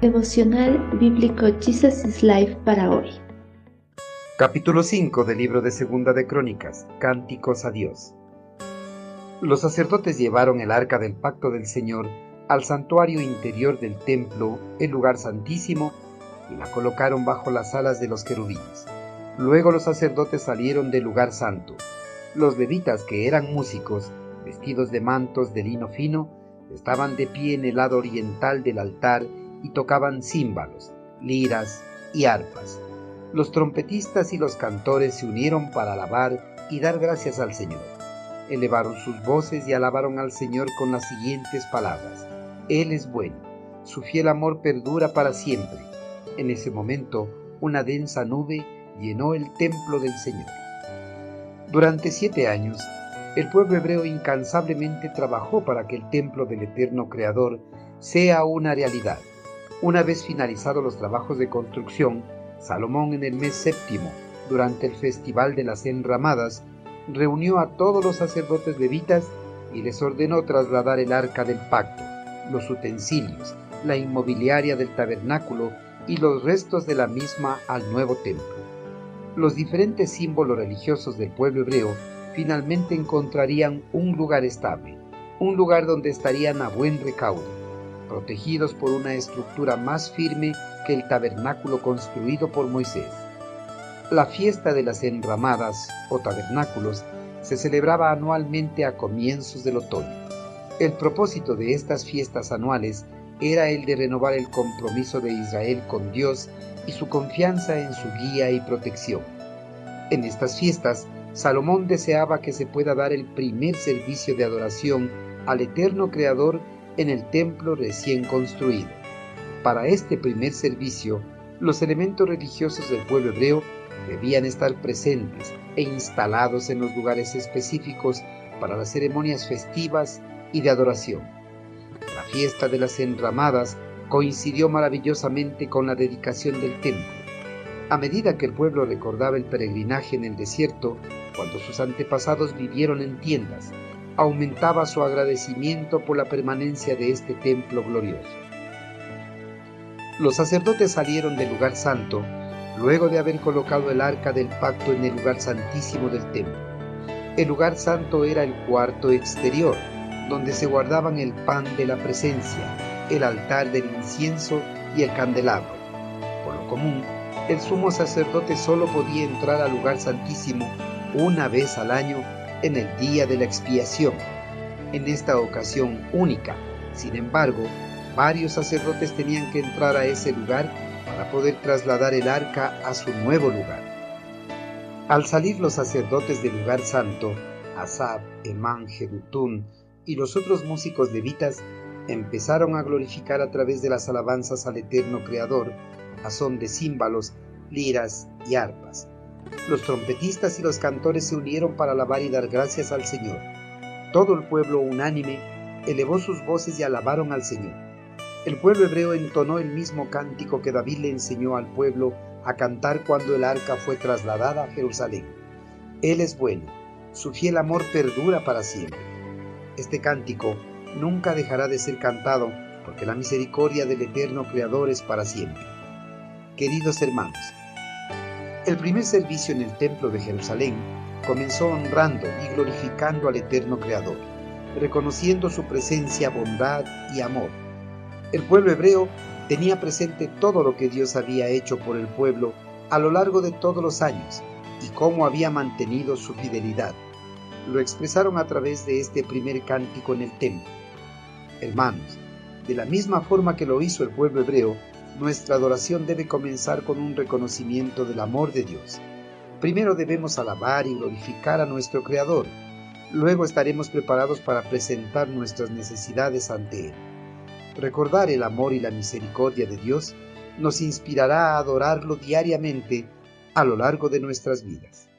Devocional Bíblico Jesus is Life para hoy. Capítulo 5 del libro de Segunda de Crónicas, Cánticos a Dios. Los sacerdotes llevaron el arca del pacto del Señor al santuario interior del templo, el lugar santísimo, y la colocaron bajo las alas de los querubines. Luego los sacerdotes salieron del lugar santo. Los levitas, que eran músicos, vestidos de mantos de lino fino, estaban de pie en el lado oriental del altar y tocaban címbalos, liras y arpas. Los trompetistas y los cantores se unieron para alabar y dar gracias al Señor. Elevaron sus voces y alabaron al Señor con las siguientes palabras. Él es bueno, su fiel amor perdura para siempre. En ese momento, una densa nube llenó el templo del Señor. Durante siete años, el pueblo hebreo incansablemente trabajó para que el templo del eterno Creador sea una realidad. Una vez finalizados los trabajos de construcción, Salomón en el mes séptimo, durante el festival de las enramadas, reunió a todos los sacerdotes levitas y les ordenó trasladar el arca del pacto, los utensilios, la inmobiliaria del tabernáculo y los restos de la misma al nuevo templo. Los diferentes símbolos religiosos del pueblo hebreo finalmente encontrarían un lugar estable, un lugar donde estarían a buen recaudo protegidos por una estructura más firme que el tabernáculo construido por Moisés. La fiesta de las enramadas o tabernáculos se celebraba anualmente a comienzos del otoño. El propósito de estas fiestas anuales era el de renovar el compromiso de Israel con Dios y su confianza en su guía y protección. En estas fiestas, Salomón deseaba que se pueda dar el primer servicio de adoración al eterno Creador en el templo recién construido. Para este primer servicio, los elementos religiosos del pueblo hebreo debían estar presentes e instalados en los lugares específicos para las ceremonias festivas y de adoración. La fiesta de las enramadas coincidió maravillosamente con la dedicación del templo. A medida que el pueblo recordaba el peregrinaje en el desierto, cuando sus antepasados vivieron en tiendas, aumentaba su agradecimiento por la permanencia de este templo glorioso. Los sacerdotes salieron del lugar santo luego de haber colocado el arca del pacto en el lugar santísimo del templo. El lugar santo era el cuarto exterior, donde se guardaban el pan de la presencia, el altar del incienso y el candelabro. Por lo común, el sumo sacerdote solo podía entrar al lugar santísimo una vez al año en el día de la expiación. En esta ocasión única, sin embargo, varios sacerdotes tenían que entrar a ese lugar para poder trasladar el arca a su nuevo lugar. Al salir los sacerdotes del lugar santo, Asab, Emán, Jedutún y los otros músicos levitas empezaron a glorificar a través de las alabanzas al eterno Creador, a son de címbalos, liras y arpas. Los trompetistas y los cantores se unieron para alabar y dar gracias al Señor. Todo el pueblo unánime elevó sus voces y alabaron al Señor. El pueblo hebreo entonó el mismo cántico que David le enseñó al pueblo a cantar cuando el arca fue trasladada a Jerusalén. Él es bueno, su fiel amor perdura para siempre. Este cántico nunca dejará de ser cantado porque la misericordia del eterno Creador es para siempre. Queridos hermanos, el primer servicio en el Templo de Jerusalén comenzó honrando y glorificando al eterno Creador, reconociendo su presencia, bondad y amor. El pueblo hebreo tenía presente todo lo que Dios había hecho por el pueblo a lo largo de todos los años y cómo había mantenido su fidelidad. Lo expresaron a través de este primer cántico en el templo. Hermanos, de la misma forma que lo hizo el pueblo hebreo, nuestra adoración debe comenzar con un reconocimiento del amor de Dios. Primero debemos alabar y glorificar a nuestro Creador. Luego estaremos preparados para presentar nuestras necesidades ante Él. Recordar el amor y la misericordia de Dios nos inspirará a adorarlo diariamente a lo largo de nuestras vidas.